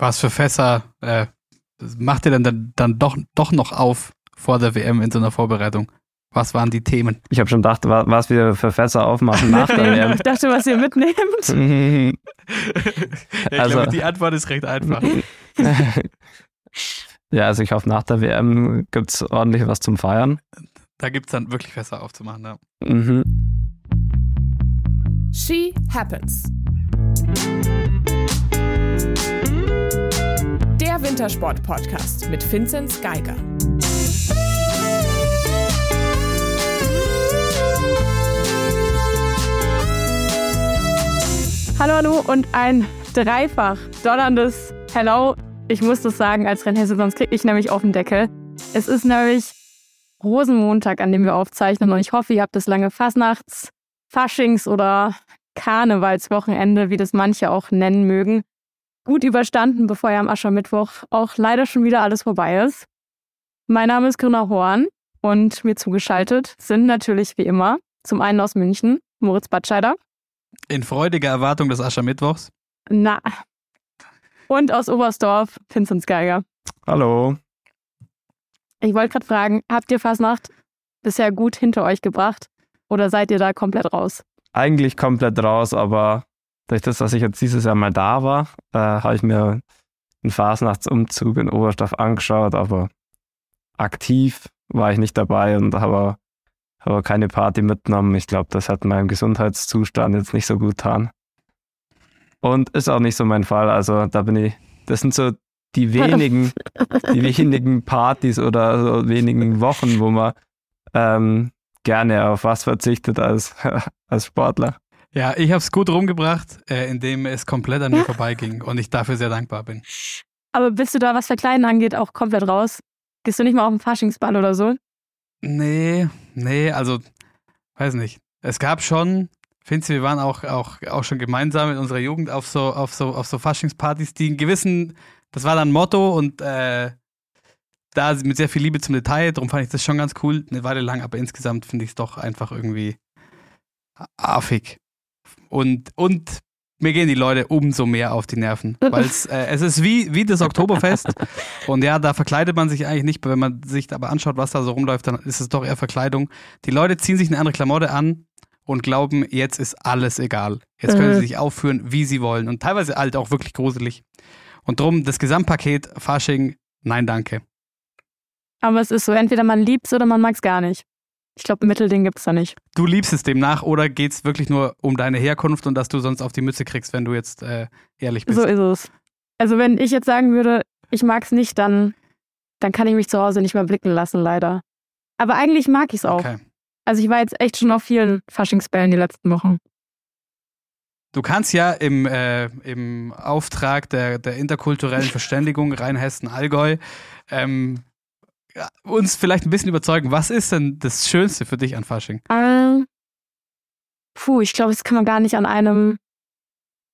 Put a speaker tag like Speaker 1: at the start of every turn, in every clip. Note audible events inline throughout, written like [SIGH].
Speaker 1: Was für Fässer äh, macht ihr denn dann, dann doch, doch noch auf vor der WM in so einer Vorbereitung? Was waren die Themen?
Speaker 2: Ich habe schon gedacht, wa- was wir für Fässer aufmachen nach der [LAUGHS] WM.
Speaker 3: Ich dachte, was ihr mitnehmt. [LAUGHS]
Speaker 1: Ja, ich
Speaker 2: Also-
Speaker 1: glaube, die Antwort ist recht einfach. [LAUGHS]
Speaker 2: ja, also ich hoffe, nach der WM gibt es ordentlich was zum Feiern.
Speaker 1: Da gibt es dann wirklich Fässer aufzumachen. Ja.
Speaker 2: Mhm.
Speaker 4: She Happens. Wintersport-Podcast mit Vinzenz Geiger.
Speaker 3: Hallo, hallo und ein dreifach donnerndes Hello. Ich muss das sagen als Rennhesse, sonst krieg ich nämlich auf den Deckel. Es ist nämlich Rosenmontag, an dem wir aufzeichnen und ich hoffe, ihr habt das lange Fasnachts-, Faschings- oder Karnevalswochenende, wie das manche auch nennen mögen, gut überstanden, bevor ja am Aschermittwoch auch leider schon wieder alles vorbei ist. Mein Name ist Grüner Horn und mir zugeschaltet sind natürlich wie immer zum einen aus München Moritz Batscheider.
Speaker 1: In freudiger Erwartung des Aschermittwochs.
Speaker 3: Na. Und aus Oberstdorf, Vinzenz Geiger.
Speaker 2: Hallo.
Speaker 3: Ich wollte gerade fragen, habt ihr Fasnacht bisher gut hinter euch gebracht oder seid ihr da komplett raus?
Speaker 2: Eigentlich komplett raus, aber durch das, dass ich jetzt dieses Jahr mal da war, äh, habe ich mir einen Fasnachtsumzug in Oberstdorf angeschaut, aber aktiv war ich nicht dabei und habe aber keine Party mitgenommen. Ich glaube, das hat meinem Gesundheitszustand jetzt nicht so gut getan. Und ist auch nicht so mein Fall. Also da bin ich, das sind so die [LAUGHS] wenigen, die wenigen Partys oder so wenigen Wochen, wo man ähm, gerne auf was verzichtet als, [LAUGHS] als Sportler.
Speaker 1: Ja, ich habe es gut rumgebracht, äh, indem es komplett an mir vorbeiging und ich dafür sehr dankbar bin.
Speaker 3: Aber bist du da, was Verkleiden angeht, auch komplett raus? Gehst du nicht mal auf den Faschingsball oder so?
Speaker 1: Nee, nee, also, weiß nicht. Es gab schon, findest du, wir waren auch, auch, auch schon gemeinsam in unserer Jugend auf so, auf so, auf so Faschingspartys, die einen gewissen, das war dann Motto und äh, da mit sehr viel Liebe zum Detail, darum fand ich das schon ganz cool, eine Weile lang, aber insgesamt finde ich es doch einfach irgendwie affig. Und, und mir gehen die Leute umso mehr auf die Nerven, weil äh, es ist wie, wie das Oktoberfest [LAUGHS] und ja, da verkleidet man sich eigentlich nicht, wenn man sich aber anschaut, was da so rumläuft, dann ist es doch eher Verkleidung. Die Leute ziehen sich eine andere Klamotte an und glauben, jetzt ist alles egal. Jetzt können
Speaker 3: Mhm.
Speaker 1: sie sich aufführen, wie sie wollen und teilweise halt auch wirklich gruselig. Und drum das Gesamtpaket Fasching, nein, danke.
Speaker 3: Aber es ist so, entweder man liebt's oder man mag's gar nicht. Ich glaube, Mittelding gibt's da nicht.
Speaker 1: Du liebst es demnach oder geht es wirklich nur um deine Herkunft und dass du sonst auf die Mütze kriegst, wenn du jetzt äh, ehrlich bist?
Speaker 3: So ist es. Also wenn ich jetzt sagen würde, ich mag's nicht, dann, dann kann ich mich zu Hause nicht mehr blicken lassen, leider. Aber eigentlich mag ich's auch.
Speaker 1: okay.
Speaker 3: Also ich war jetzt echt schon auf vielen Faschingsbällen die letzten Wochen.
Speaker 1: Du kannst ja im, äh, im Auftrag der, der interkulturellen [LAUGHS] Verständigung Rheinhessen-Allgäu ähm, uns vielleicht ein bisschen überzeugen. Was ist denn das Schönste für dich an Fasching?
Speaker 3: Ähm, puh, ich glaube, das kann man gar nicht an einem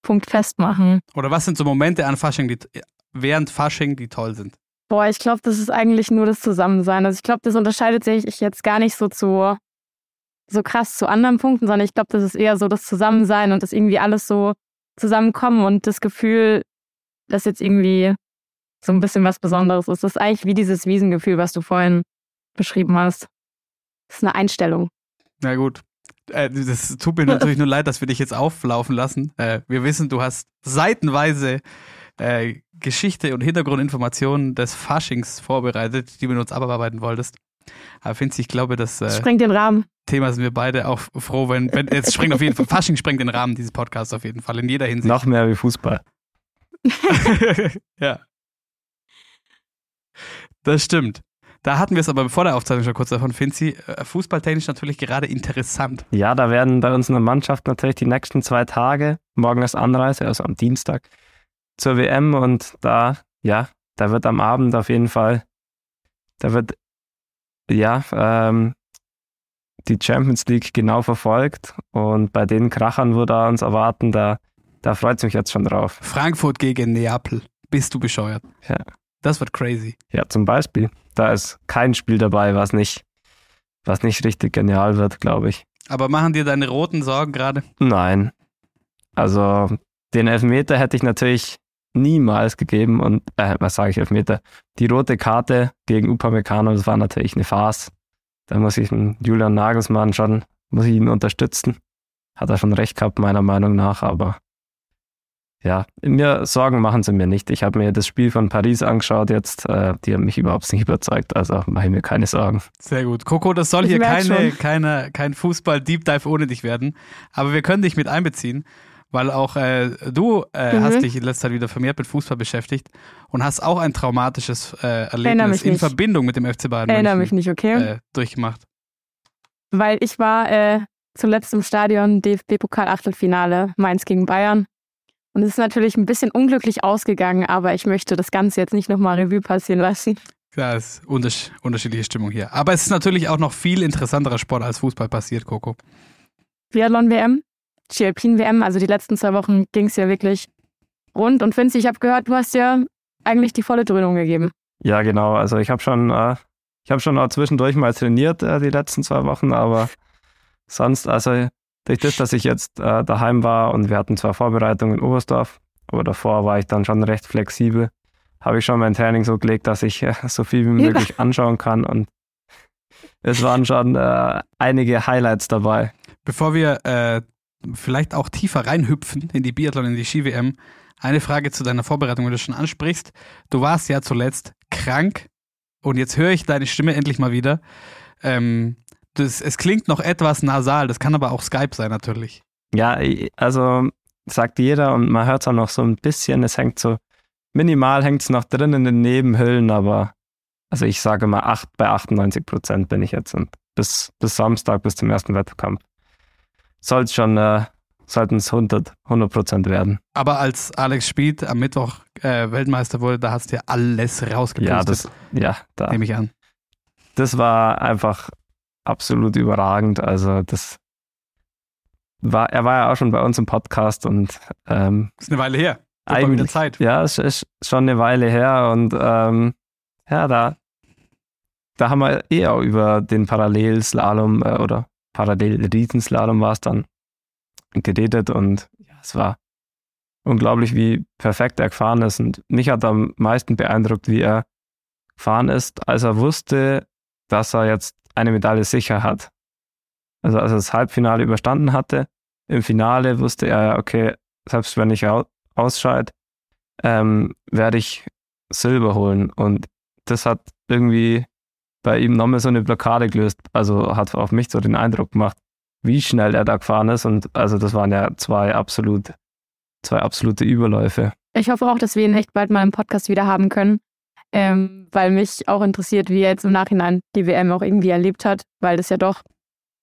Speaker 3: Punkt festmachen.
Speaker 1: Oder was sind so Momente an Fasching, die während Fasching, die toll sind?
Speaker 3: Boah, ich glaube, das ist eigentlich nur das Zusammensein. Also ich glaube, das unterscheidet sich jetzt gar nicht so zu so krass zu anderen Punkten, sondern ich glaube, das ist eher so das Zusammensein und das irgendwie alles so zusammenkommen und das Gefühl, dass jetzt irgendwie so ein bisschen was Besonderes ist. Das ist eigentlich wie dieses Wiesengefühl, was du vorhin beschrieben hast. Das ist eine Einstellung.
Speaker 1: Na gut. Äh, das tut mir natürlich [LAUGHS] nur leid, dass wir dich jetzt auflaufen lassen. Äh, wir wissen, du hast seitenweise äh, Geschichte und Hintergrundinformationen des Faschings vorbereitet, die du mit uns abarbeiten wolltest. Aber Finzi, ich glaube, das äh,
Speaker 3: Sprengt den Rahmen.
Speaker 1: Thema sind wir beide auch froh, wenn, wenn jetzt sprengt auf jeden Fall, [LAUGHS] Fasching sprengt den Rahmen dieses Podcasts auf jeden Fall, in jeder Hinsicht.
Speaker 2: Noch mehr wie Fußball. [LAUGHS]
Speaker 1: ja. Das stimmt. Da hatten wir es aber vor der Aufzeichnung schon kurz davon, Finzi, äh, fußballtechnisch natürlich gerade interessant.
Speaker 2: Ja, da werden bei uns in der Mannschaft natürlich die nächsten zwei Tage, morgen ist Anreise, also am Dienstag, zur WM und da, ja, da wird am Abend auf jeden Fall, da wird, ja, ähm, die Champions League genau verfolgt und bei den Krachern, wo da uns erwarten, da, da freut es mich jetzt schon drauf.
Speaker 1: Frankfurt gegen Neapel. Bist du bescheuert?
Speaker 2: Ja.
Speaker 1: Das wird crazy.
Speaker 2: Ja, zum Beispiel, da ist kein Spiel dabei, was nicht, was nicht richtig genial wird, glaube ich.
Speaker 1: Aber machen dir deine roten Sorgen gerade?
Speaker 2: Nein. Also den Elfmeter hätte ich natürlich niemals gegeben und, äh, was sage ich, Elfmeter. Die rote Karte gegen Upamecano, das war natürlich eine Farce. Da muss ich Julian Nagelsmann schon, muss ich ihn unterstützen. Hat er schon recht gehabt, meiner Meinung nach, aber ja, mir Sorgen machen sie mir nicht. Ich habe mir das Spiel von Paris angeschaut jetzt, äh, die haben mich überhaupt nicht überzeugt, also mache ich mir keine Sorgen.
Speaker 1: Sehr gut. Coco, das soll
Speaker 3: Ich
Speaker 1: hier keine, keine, kein Fußball-Deep Dive ohne dich werden, aber wir können dich mit einbeziehen, weil auch äh, du äh,
Speaker 3: Mhm.
Speaker 1: hast dich in letzter Zeit wieder vermehrt mit Fußball beschäftigt und hast auch ein traumatisches äh, Erlebnis
Speaker 3: mich
Speaker 1: in
Speaker 3: nicht.
Speaker 1: Verbindung mit dem FC Bayern
Speaker 3: Erinnere mich
Speaker 1: München
Speaker 3: nicht, okay?
Speaker 1: äh, durchgemacht.
Speaker 3: Weil ich war äh, zuletzt im Stadion DFB-Pokal-Achtelfinale Mainz gegen Bayern. Und es ist natürlich ein bisschen unglücklich ausgegangen, aber ich möchte das Ganze jetzt nicht nochmal Revue passieren lassen.
Speaker 1: Ja, es ist untersch unterschiedliche Stimmung hier. Aber es ist natürlich auch noch viel interessanterer Sport als Fußball passiert, Coco.
Speaker 3: Biathlon-WM, Ski-Alpin-WM, also die letzten zwei Wochen ging es ja wirklich rund. Und Vinci, ich habe gehört, du hast ja eigentlich die volle Dröhnung gegeben.
Speaker 2: Ja, genau. Also ich habe schon, äh, ich habe schon auch zwischendurch mal trainiert äh, die letzten zwei Wochen, aber sonst, also durch das, dass ich jetzt äh, daheim war und wir hatten zwar Vorbereitungen in Oberstdorf, aber davor war ich dann schon recht flexibel, habe ich schon mein Training so gelegt, dass ich äh, so viel wie möglich anschauen kann und es waren schon äh, einige Highlights dabei.
Speaker 1: Bevor wir äh, vielleicht auch tiefer reinhüpfen in die Biathlon, in die Ski-WM, eine Frage zu deiner Vorbereitung, wenn du schon ansprichst. Du warst ja zuletzt krank und jetzt höre ich deine Stimme endlich mal wieder. Ähm, das, es klingt noch etwas nasal, das kann aber auch Skype sein natürlich.
Speaker 2: Ja, also sagt jeder und man hört es auch noch so ein bisschen, es hängt so, minimal hängt es noch drin in den Nebenhüllen, aber also ich sage mal acht, bei 98 Prozent bin ich jetzt und bis, bis Samstag, bis zum ersten Wettkampf soll es schon, äh, sollten es 100 Prozent werden.
Speaker 1: Aber als Alex Spied am Mittwoch äh, Weltmeister wurde, da hast du ja alles rausgepustet,
Speaker 2: Ja, das, ja, da,
Speaker 1: nehme ich an.
Speaker 2: das war einfach absolut überragend. Also das war, er war ja auch schon bei uns im Podcast und ähm,
Speaker 1: Ist eine Weile her. Wieder
Speaker 2: eigentlich,
Speaker 1: Zeit.
Speaker 2: ja, es ist schon eine Weile her und ähm, ja, da, da haben wir eh auch über den Parallelslalom äh, oder Parallel-Riesenslalom war es dann geredet und ja, es war unglaublich, wie perfekt er gefahren ist und mich hat am meisten beeindruckt, wie er gefahren ist, als er wusste, dass er jetzt eine Medaille sicher hat. Also als er das Halbfinale überstanden hatte, im Finale wusste er, okay, selbst wenn ich au- ausscheide, ähm, werde ich Silber holen. Und das hat irgendwie bei ihm nochmal so eine Blockade gelöst. Also hat auf mich so den Eindruck gemacht, wie schnell er da gefahren ist. Und also das waren ja zwei absolut, zwei absolute Überläufe.
Speaker 3: Ich hoffe auch, dass wir ihn echt bald mal im Podcast wieder haben können, ähm, weil mich auch interessiert, wie er jetzt im Nachhinein die WM auch irgendwie erlebt hat, weil das ja doch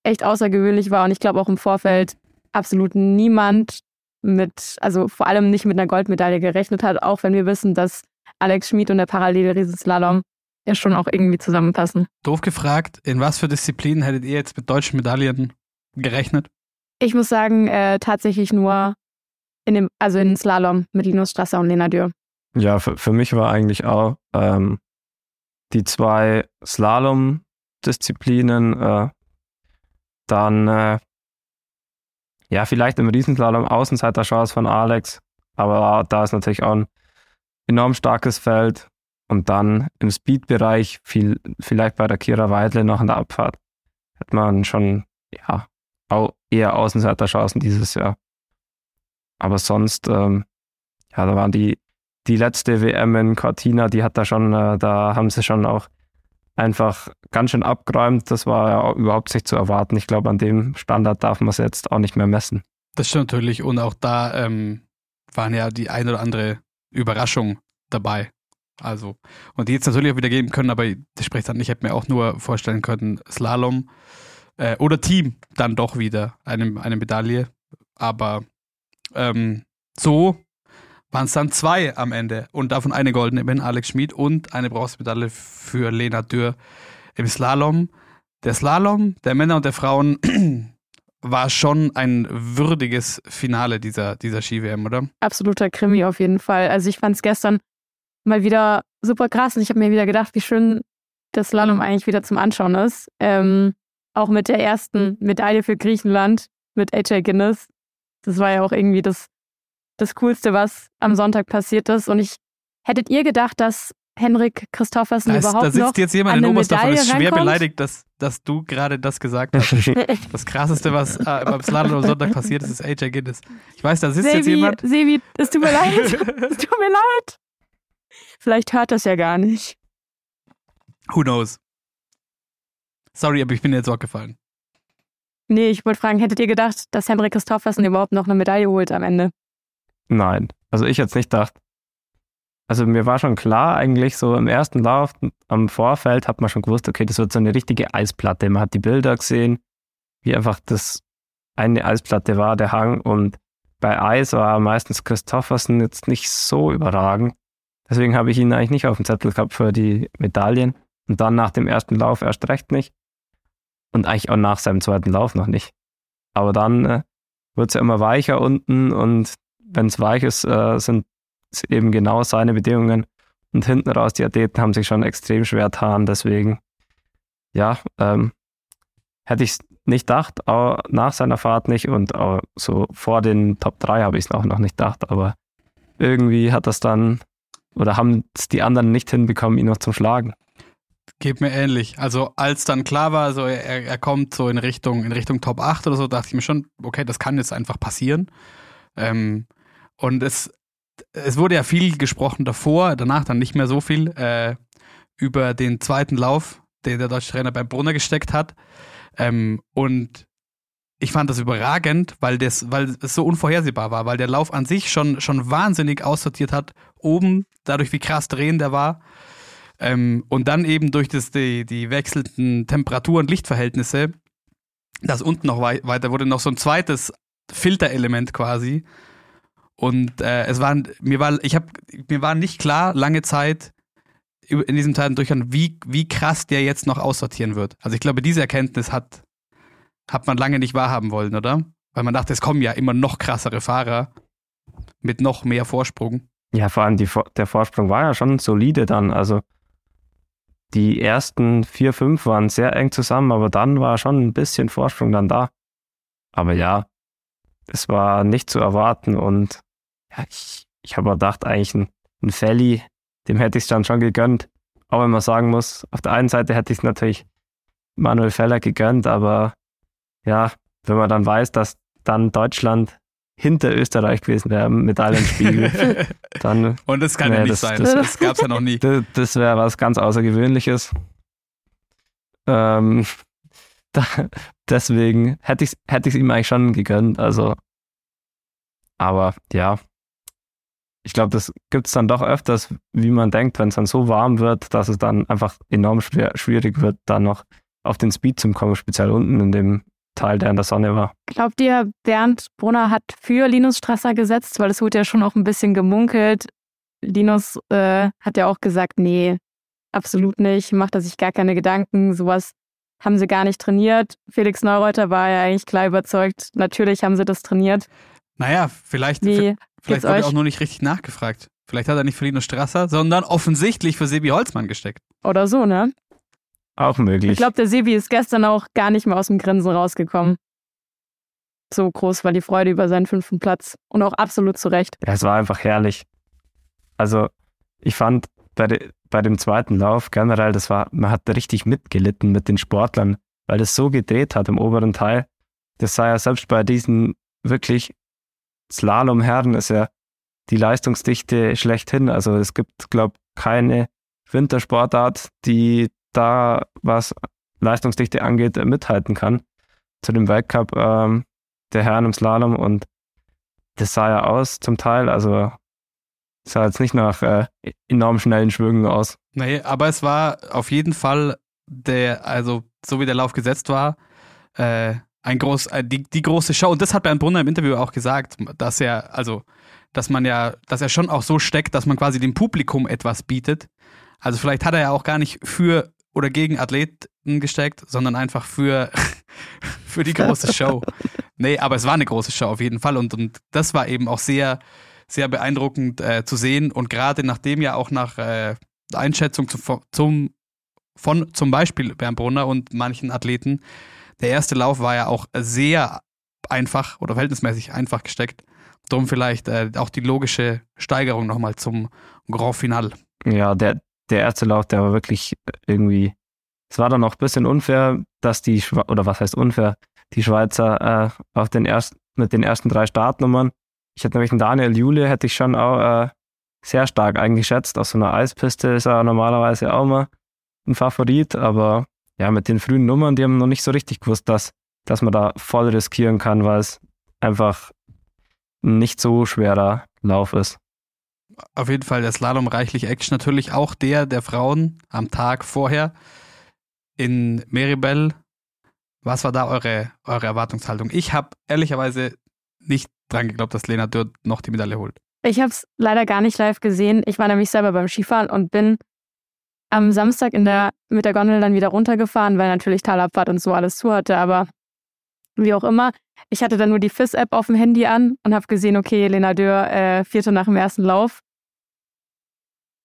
Speaker 3: echt außergewöhnlich war und ich glaube auch im Vorfeld absolut niemand mit, also vor allem nicht mit einer Goldmedaille gerechnet hat, auch wenn wir wissen, dass Alex Schmid und der Parallel-Riesenslalom ja schon auch irgendwie zusammenpassen.
Speaker 1: Doof gefragt, in was für Disziplinen hättet ihr jetzt mit deutschen Medaillen gerechnet?
Speaker 3: Ich muss sagen, äh, tatsächlich nur in dem, also in Slalom mit Linus Strasser und Lena Dürr.
Speaker 2: Ja, für, für mich war eigentlich auch ähm, die zwei Slalom-Disziplinen, äh, dann äh, ja, vielleicht im Riesenslalom Außenseiter-Chance von Alex, aber da ist natürlich auch ein enorm starkes Feld. Und dann im Speed-Bereich, viel, vielleicht bei der Kira Weidle noch in der Abfahrt, hat man schon ja, auch eher Außenseiterchancen dieses Jahr. Aber sonst, ähm, ja, da waren die, die letzte WM in Cortina, die hat da schon, äh, da haben sie schon auch einfach ganz schön abgeräumt. Das war ja überhaupt nicht zu erwarten. Ich glaube, an dem Standard darf man es jetzt auch nicht mehr messen.
Speaker 1: Das stimmt natürlich. Und auch da ähm, waren ja die ein oder andere Überraschung dabei. Also, und die jetzt natürlich auch wieder geben können, aber das spricht dann, ich hätte mir auch nur vorstellen können, Slalom äh, oder Team dann doch wieder eine, eine Medaille. Aber ähm, so waren es dann zwei am Ende und davon eine goldene eben Alex Schmid und eine Bronzemedaille für Lena Dürr im Slalom. Der Slalom der Männer und der Frauen [CLEARS THROAT] war schon ein würdiges Finale dieser, dieser Ski-WM, oder?
Speaker 3: absoluter Krimi auf jeden Fall. Also ich fand es gestern mal wieder super krass und ich habe mir wieder gedacht, wie schön das Slalom eigentlich wieder zum Anschauen ist. Ähm, auch mit der ersten Medaille für Griechenland mit AJ Guinness. Das war ja auch irgendwie das, das Coolste, was am Sonntag passiert ist. Und ich hättet ihr gedacht, dass Henrik Christophersen
Speaker 1: Da, ist,
Speaker 3: überhaupt
Speaker 1: da sitzt
Speaker 3: noch
Speaker 1: jetzt jemand
Speaker 3: an
Speaker 1: in Oberstdorf und ist schwer
Speaker 3: rankommt?
Speaker 1: beleidigt, dass, dass du gerade das gesagt hast. [LAUGHS] Das krasseste, was äh, beim Slalom am Sonntag passiert ist, ist AJ Guinness. Ich weiß, da sitzt jetzt
Speaker 3: Sevi,
Speaker 1: jemand.
Speaker 3: Sevi, es tut mir [LAUGHS] leid. Es tut mir leid. Vielleicht hört das ja gar nicht.
Speaker 1: Who knows? Sorry, aber ich bin jetzt gefallen.
Speaker 3: Nee, ich wollte fragen, hättet ihr gedacht, dass Henrik Christophersen überhaupt noch eine Medaille holt am Ende?
Speaker 2: Nein, also ich jetzt nicht gedacht. Also mir war schon klar eigentlich so im ersten Lauf am Vorfeld hat man schon gewusst, okay, das wird so eine richtige Eisplatte. Man hat die Bilder gesehen, wie einfach das eine Eisplatte war, der Hang und bei Eis war meistens Christoffersen jetzt nicht so überragend. Deswegen habe ich ihn eigentlich nicht auf dem Zettel gehabt für die Medaillen und dann nach dem ersten Lauf erst recht nicht und eigentlich auch nach seinem zweiten Lauf noch nicht. Aber dann äh, wird es ja immer weicher unten und wenn es weich ist, äh, sind es eben genau seine Bedingungen. Und hinten raus, die Athleten haben sich schon extrem schwer getan. Deswegen, ja, ähm, hätte ich es nicht gedacht, auch nach seiner Fahrt nicht und auch so vor den Top 3 habe ich es auch noch nicht gedacht. Aber irgendwie hat das dann, oder haben es die anderen nicht hinbekommen, ihn noch zum Schlagen.
Speaker 1: Geht mir ähnlich. Also als dann klar war, so er, er kommt so in Richtung, in Richtung Top 8 oder so, dachte ich mir schon, okay, das kann jetzt einfach passieren. Ähm, und es, es wurde ja viel gesprochen davor, danach dann nicht mehr so viel, äh, über den zweiten Lauf, den der deutsche Trainer beim Brunner gesteckt hat. Ähm, und ich fand das überragend, weil, das, weil es so unvorhersehbar war, weil der Lauf an sich schon, schon wahnsinnig aussortiert hat, oben, dadurch wie krass drehend der war. Ähm, und dann eben durch das, die, die wechselnden Temperatur- und Lichtverhältnisse, das unten noch wei weiter wurde, noch so ein zweites Filterelement quasi. Und äh, es waren, mir war, ich habe, mir war nicht klar, lange Zeit in diesem Teil durchhören, wie, wie krass der jetzt noch aussortieren wird. Also ich glaube, diese Erkenntnis hat, hat man lange nicht wahrhaben wollen, oder? Weil man dachte, es kommen ja immer noch krassere Fahrer mit noch mehr Vorsprung.
Speaker 2: Ja, vor allem die, der Vorsprung war ja schon solide dann. Also die ersten vier, fünf waren sehr eng zusammen, aber dann war schon ein bisschen Vorsprung dann da. Aber ja, es war nicht zu erwarten und ja, ich, ich habe gedacht, eigentlich ein, ein Felly, dem hätte ich es dann schon gegönnt. Auch wenn man sagen muss, auf der einen Seite hätte ich es natürlich Manuel Feller gegönnt, aber ja, wenn man dann weiß, dass dann Deutschland hinter Österreich gewesen wäre im Medaillenspiegel, [LAUGHS] dann
Speaker 1: Und das kann ja
Speaker 2: Nee,
Speaker 1: nicht
Speaker 2: das-
Speaker 1: sein.
Speaker 2: das-
Speaker 1: Das, das gab es ja noch nie. [LAUGHS]
Speaker 2: das, das wäre was ganz Außergewöhnliches. Ähm, [LAUGHS] da, deswegen hätte ich es hätte ich's ihm eigentlich schon gegönnt. Also, aber ja, ich glaube, das gibt es dann doch öfters, wie man denkt, wenn es dann so warm wird, dass es dann einfach enorm schwer, schwierig wird, dann noch auf den Speed zu kommen, speziell unten in dem Teil, der in der Sonne war.
Speaker 3: Glaubt ihr, Bernd Brunner hat für Linus Strasser gesetzt? Weil es wurde ja schon auch ein bisschen gemunkelt. Linus äh, hat ja auch gesagt, nee, absolut nicht, macht er sich gar keine Gedanken, sowas haben sie gar nicht trainiert. Felix Neureuter war ja eigentlich klar überzeugt, natürlich haben sie das trainiert.
Speaker 1: Naja, vielleicht,
Speaker 3: Wie
Speaker 1: vielleicht wurde
Speaker 3: euch?
Speaker 1: auch nur nicht richtig nachgefragt. Vielleicht hat er nicht für Linus Strasser, sondern offensichtlich für Sebi Holzmann gesteckt.
Speaker 3: Oder so, ne?
Speaker 2: Auch möglich.
Speaker 3: Ich glaube, der Sebi ist gestern auch gar nicht mehr aus dem Grinsen rausgekommen. So groß war die Freude über seinen fünften Platz. Und auch absolut zu Recht.
Speaker 2: Ja, es war einfach herrlich. Also, ich fand bei, de, bei dem zweiten Lauf generell, das war, man hat richtig mitgelitten mit den Sportlern, weil das so gedreht hat im oberen Teil. Das sah ja selbst bei diesen wirklich Slalomherren ist ja die Leistungsdichte schlechthin. Also es gibt, glaube keine Wintersportart, die da, was Leistungsdichte angeht, mithalten kann. Zu dem Weltcup ähm, der Herren im Slalom und das sah ja aus zum Teil, also sah jetzt nicht nach äh, enorm schnellen Schwüngen aus.
Speaker 1: Nee, aber es war auf jeden Fall der, also so wie der Lauf gesetzt war, äh, ein groß, äh, die, die große Show. Und das hat Bernd Brunner im Interview auch gesagt, dass er, also, dass man ja, dass er schon auch so steckt, dass man quasi dem Publikum etwas bietet. Also vielleicht hat er ja auch gar nicht für oder gegen Athleten gesteckt, sondern einfach für, [LAUGHS] für die große Show. Nee, aber es war eine große Show auf jeden Fall. Und, und das war eben auch sehr, sehr beeindruckend äh, zu sehen. Und gerade nachdem ja auch nach äh, Einschätzung zu, zum, von zum Beispiel Bernd Brunner und manchen Athleten, der erste Lauf war ja auch sehr einfach oder verhältnismäßig einfach gesteckt. Drum vielleicht äh, auch die logische Steigerung nochmal zum Grand Final.
Speaker 2: Ja, der, der erste Lauf, der war wirklich irgendwie. Es war dann noch ein bisschen unfair, dass die, Schwe oder was heißt unfair, die Schweizer äh, auf den ersten, mit den ersten drei Startnummern. Ich hätte nämlich einen Daniel Jule, hätte ich schon auch äh, sehr stark eingeschätzt. Auf so einer Eispiste ist er normalerweise auch mal ein Favorit, aber ja, mit den frühen Nummern, die haben noch nicht so richtig gewusst, dass, dass man da voll riskieren kann, weil es einfach ein nicht so schwerer Lauf ist.
Speaker 1: Auf jeden Fall der Slalom reichlich Action. Natürlich auch der der Frauen am Tag vorher in Meribel. Was war da eure, eure Erwartungshaltung? Ich habe ehrlicherweise nicht dran geglaubt, dass Lena Dürr noch die Medaille holt.
Speaker 3: Ich habe es leider gar nicht live gesehen. Ich war nämlich selber beim Skifahren und bin am Samstag in der, mit der Gondel dann wieder runtergefahren, weil natürlich Talabfahrt und so alles zu hatte. Aber wie auch immer, ich hatte dann nur die FIS-App auf dem Handy an und habe gesehen, okay, Lena Dürr, äh, vierte nach dem ersten Lauf.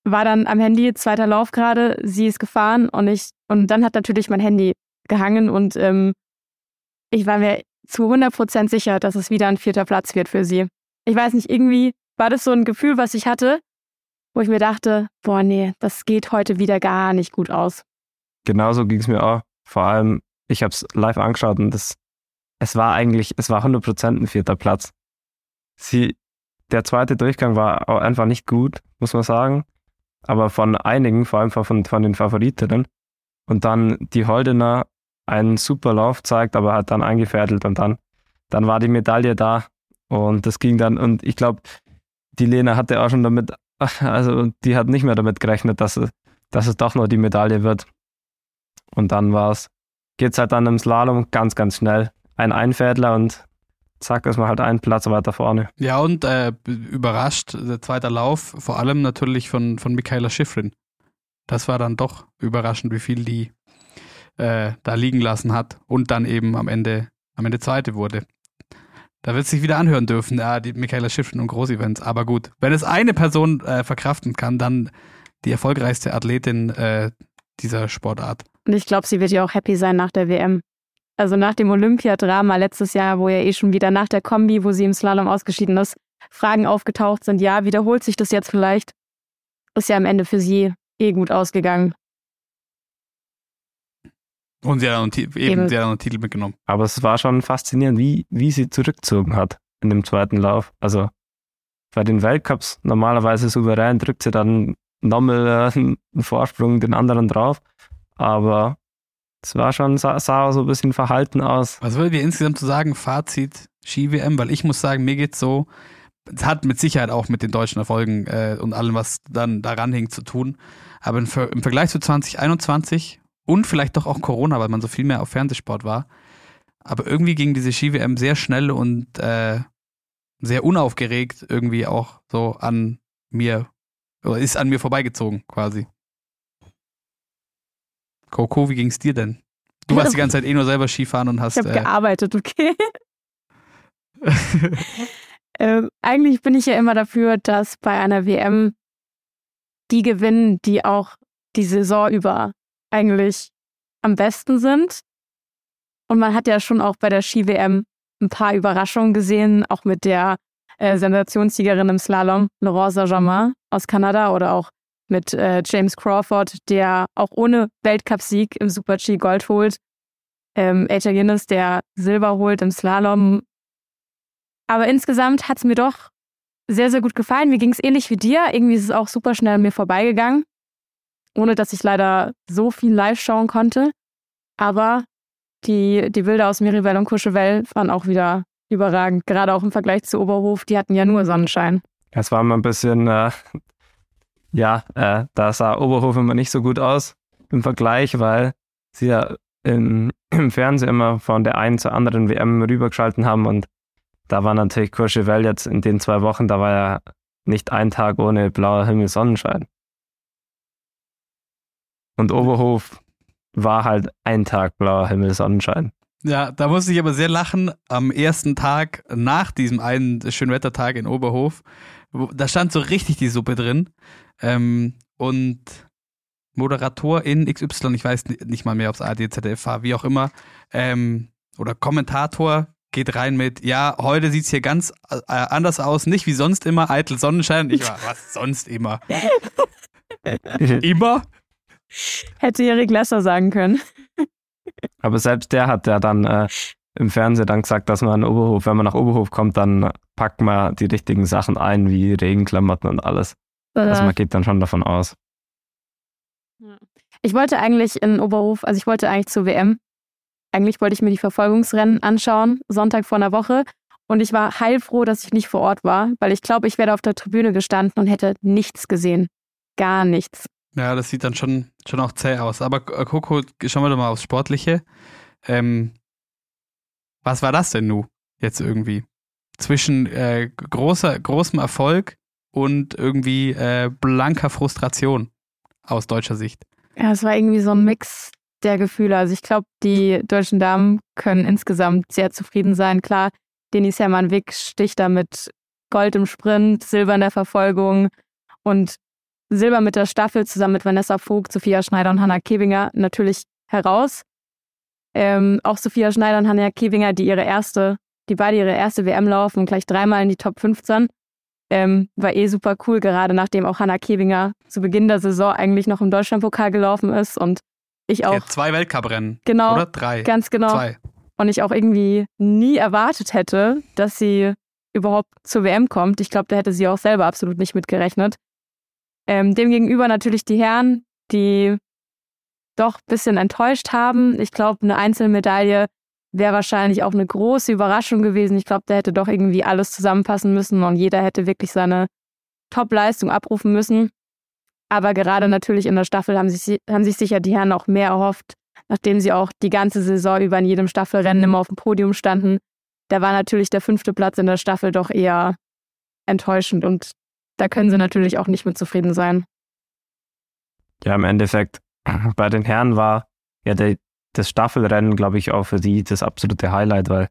Speaker 3: War dann am Handy, zweiter Lauf gerade, sie ist gefahren und ich, und dann hat natürlich mein Handy gehangen und ähm, ich war mir zu 100% sicher, dass es wieder ein vierter Platz wird für sie. Ich weiß nicht, irgendwie war das so ein Gefühl, was ich hatte, wo ich mir dachte, boah, nee, das geht heute wieder gar nicht gut aus.
Speaker 2: Genauso ging es mir auch. Vor allem, ich habe es live angeschaut und das, es war eigentlich, es war 100% ein vierter Platz. Sie, der zweite Durchgang war auch einfach nicht gut, muss man sagen. Aber von einigen, vor allem von, von den Favoritinnen. Und dann die Holdener einen super Lauf zeigt, aber hat dann eingefädelt und dann, dann war die Medaille da. Und das ging dann, und ich glaube, die Lena hatte auch schon damit, [LAUGHS] also die hat nicht mehr damit gerechnet, dass es, dass es doch noch die Medaille wird. Und dann war es, geht es halt dann im Slalom ganz, ganz schnell. Ein Einfädler und zack, ist man halt einen Platz weiter vorne.
Speaker 1: Ja, und äh, überrascht, der zweite Lauf, vor allem natürlich von, von Michaela Schifrin. Das war dann doch überraschend, wie viel die äh, da liegen lassen hat und dann eben am Ende, am Ende Zweite wurde. Da wird es sich wieder anhören dürfen, ja, die Michaela Schiffrin und Großevents. Aber gut, wenn es eine Person äh, verkraften kann, dann die erfolgreichste Athletin äh, dieser Sportart.
Speaker 3: Und ich glaube, sie wird ja auch happy sein nach der WM. Also nach dem Olympiadrama letztes Jahr, wo ja eh schon wieder nach der Kombi, wo sie im Slalom ausgeschieden ist, Fragen aufgetaucht sind, ja, wiederholt sich das jetzt vielleicht? Ist ja am Ende für sie eh gut ausgegangen.
Speaker 1: Und sie hat, einen, eben, eben. Sie hat einen Titel mitgenommen.
Speaker 2: Aber es war schon faszinierend, wie, wie sie zurückgezogen hat in dem zweiten Lauf. Also bei den Weltcups normalerweise souverän drückt sie dann nochmal äh, einen Vorsprung den anderen drauf. Aber es war schon, sah, sah so ein bisschen verhalten aus.
Speaker 1: Was würdet ihr insgesamt zu so sagen, Fazit Ski-WM? Weil ich muss sagen, mir geht's so, es hat mit Sicherheit auch mit den deutschen Erfolgen äh, und allem, was dann daran hing, zu tun. Aber im, im Vergleich zu 2021 und vielleicht doch auch Corona, weil man so viel mehr auf Fernsehsport war. Aber irgendwie ging diese Ski-WM sehr schnell und äh, sehr unaufgeregt irgendwie auch so an mir, oder ist an mir vorbeigezogen quasi. Coco, wie ging es dir denn? Du warst die ganze Zeit eh nur selber Skifahren und hast.
Speaker 3: Ich habe äh, gearbeitet, okay. [LAUGHS] ähm, eigentlich bin ich ja immer dafür, dass bei einer WM die gewinnen, die auch die Saison über eigentlich am besten sind. Und man hat ja schon auch bei der Ski-WM ein paar Überraschungen gesehen, auch mit der äh, Sensationssiegerin im Slalom, Laurent Saint-Germain aus Kanada oder auch mit äh, James Crawford, der auch ohne Weltcupsieg im Super-G Gold holt. Ähm, AJ Guinness, der Silber holt im Slalom. Aber insgesamt hat es mir doch sehr, sehr gut gefallen. Mir ging es ähnlich wie dir. Irgendwie ist es auch super schnell an mir vorbeigegangen ohne dass ich leider so viel live schauen konnte. Aber die, die Bilder aus Miribel und Courchevel waren auch wieder überragend, gerade auch im Vergleich zu Oberhof. Die hatten ja nur Sonnenschein.
Speaker 2: Es war immer ein bisschen, äh, [LAUGHS] ja, äh, da sah Oberhof immer nicht so gut aus im Vergleich, weil sie ja in, im [CLEARS THROAT] Fernsehen immer von der einen zur anderen WM rübergeschalten haben und da war natürlich Courchevel jetzt in den zwei Wochen, da war ja nicht ein Tag ohne blauer Himmel Sonnenschein. Und Oberhof war halt ein Tag blauer Himmel, Sonnenschein.
Speaker 1: Ja, da musste ich aber sehr lachen am ersten Tag nach diesem einen Schönwettertag in Oberhof. Da stand so richtig die Suppe drin. Ähm, und Moderator in XY, ich weiß nicht mal mehr, ob es AD, ZDF war, wie auch immer, ähm, oder Kommentator geht rein mit, ja, heute sieht's hier ganz äh, anders aus, nicht wie sonst immer, eitel Sonnenschein. Ich war, was sonst immer? [LAUGHS] immer?
Speaker 3: Hätte Erik Lesser sagen können. [LAUGHS]
Speaker 2: Aber selbst der hat ja dann äh, im Fernsehen dann gesagt, dass man in Oberhof, wenn man nach Oberhof kommt, dann packt man die richtigen Sachen ein, wie Regenklamotten und alles. Also man geht dann schon davon aus.
Speaker 3: Ich wollte eigentlich in Oberhof, also ich wollte eigentlich zur WM. Eigentlich wollte ich mir die Verfolgungsrennen anschauen, Sonntag vor einer Woche. Und ich war heilfroh, dass ich nicht vor Ort war, weil ich glaube, ich wäre auf der Tribüne gestanden und hätte nichts gesehen. Gar nichts.
Speaker 1: Ja, das sieht dann schon, schon auch zäh aus. Aber äh, Coco, schauen wir doch mal aufs Sportliche. Ähm, was war das denn nu jetzt irgendwie? Zwischen äh, großer, großem Erfolg und irgendwie äh, blanker Frustration aus deutscher Sicht.
Speaker 3: Ja, es war irgendwie so ein Mix der Gefühle. Also ich glaube, die deutschen Damen können insgesamt sehr zufrieden sein. Klar, Denis Hermann-Wick sticht da mit Gold im Sprint, Silber in der Verfolgung und Silber mit der Staffel zusammen mit Vanessa Vogt, Sophia Schneider und Hannah Kebinger natürlich heraus. Ähm, auch Sophia Schneider und Hannah Kebinger, die ihre erste, die beide ihre erste WM laufen, gleich dreimal in die Top 15. Ähm, war eh super cool, gerade nachdem auch Hannah Kebinger zu Beginn der Saison eigentlich noch im Deutschlandpokal gelaufen ist und ich auch.
Speaker 1: zwei Weltcuprennen.
Speaker 3: Genau.
Speaker 1: Oder drei.
Speaker 3: Ganz genau.
Speaker 1: Zwei.
Speaker 3: Und ich auch irgendwie nie erwartet hätte, dass sie überhaupt zur WM kommt. Ich glaube, da hätte sie auch selber absolut nicht mitgerechnet. Ähm, demgegenüber natürlich die Herren, die doch ein bisschen enttäuscht haben. Ich glaube, eine Einzelmedaille wäre wahrscheinlich auch eine große Überraschung gewesen. Ich glaube, da hätte doch irgendwie alles zusammenpassen müssen und jeder hätte wirklich seine Top-Leistung abrufen müssen. Aber gerade natürlich in der Staffel haben sich, haben sich sicher die Herren auch mehr erhofft, nachdem sie auch die ganze Saison über in jedem Staffelrennen immer auf dem Podium standen. Da war natürlich der fünfte Platz in der Staffel doch eher enttäuschend und da können sie natürlich auch nicht mit zufrieden sein.
Speaker 2: Ja, im Endeffekt, [CLEARS THROAT] bei den Herren war ja der, das Staffelrennen, glaube ich, auch für die das absolute Highlight, weil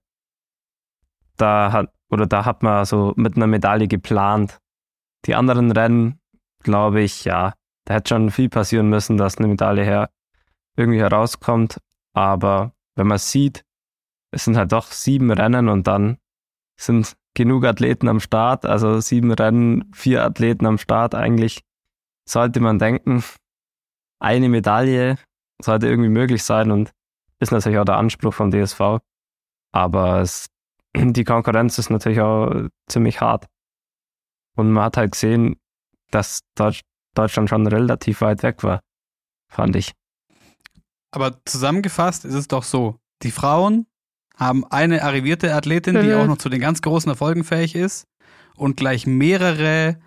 Speaker 2: da hat, oder da hat man so mit einer Medaille geplant. Die anderen Rennen, glaube ich, ja, da hätte schon viel passieren müssen, dass eine Medaille her irgendwie herauskommt. Aber wenn man sieht, es sind halt doch sieben Rennen und dann sind genug Athleten am Start, also sieben Rennen, vier Athleten am Start. Eigentlich sollte man denken, eine Medaille sollte irgendwie möglich sein und ist natürlich auch der Anspruch vom DSV. Aber es, [CLEARS THROAT] die Konkurrenz ist natürlich auch ziemlich hart. Und man hat halt gesehen, dass Deutschland schon relativ weit weg war, fand ich.
Speaker 1: Aber zusammengefasst ist es doch so, die Frauen haben eine arrivierte Athletin, die
Speaker 3: Mhm.
Speaker 1: auch noch zu den ganz großen Erfolgen fähig ist und gleich mehrere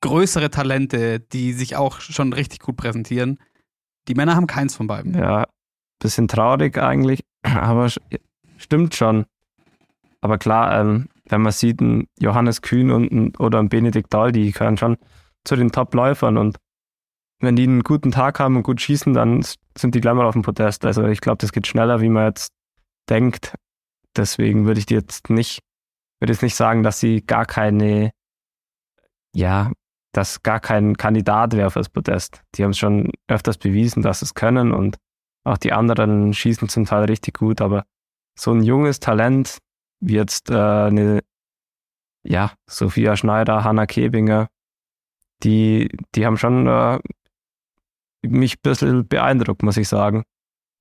Speaker 1: größere Talente, die sich auch schon richtig gut präsentieren. Die Männer haben keins von beiden.
Speaker 2: Ja, bisschen traurig eigentlich, [CLEARS THROAT] aber stimmt schon. Aber klar, ähm, wenn man sieht, ein Johannes Kühn und ein, oder ein Benedikt Dahl, die gehören schon zu den Top-Läufern und wenn die einen guten Tag haben und gut schießen, dann sind die gleich mal auf dem Podest. Also ich glaube, das geht schneller, wie man jetzt denkt. Deswegen würde ich jetzt nicht, würde jetzt nicht sagen, dass sie gar keine, ja, dass gar kein Kandidat wäre für das Podest. Die haben es schon öfters bewiesen, dass sie es können und auch die anderen schießen zum Teil richtig gut, aber so ein junges Talent wie jetzt äh, eine, ja, Sophia Schneider, Hanna Kebinger, die, die haben schon äh, mich ein bisschen beeindruckt, muss ich sagen.